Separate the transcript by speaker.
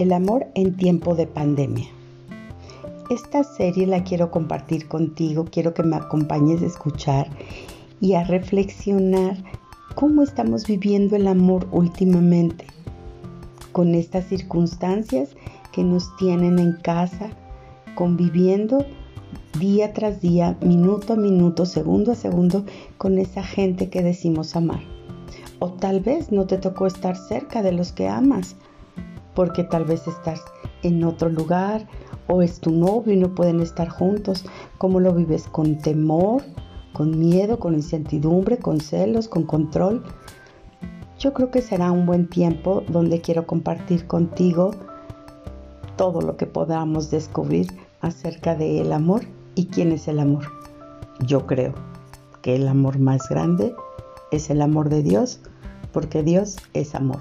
Speaker 1: El amor en tiempo de pandemia. Esta serie la quiero compartir contigo, quiero que me acompañes a escuchar y a reflexionar cómo estamos viviendo el amor últimamente con estas circunstancias que nos tienen en casa, conviviendo día tras día, minuto a minuto, segundo a segundo, con esa gente que decimos amar. O tal vez no te tocó estar cerca de los que amas, porque tal vez estás en otro lugar o es tu novio y no pueden estar juntos. ¿Cómo lo vives? ¿Con temor? ¿Con miedo? ¿Con incertidumbre? ¿Con celos? ¿Con control? Yo creo que será un buen tiempo donde quiero compartir contigo todo lo que podamos descubrir acerca del amor y quién es el amor. Yo creo que el amor más grande es el amor de Dios, porque Dios es amor.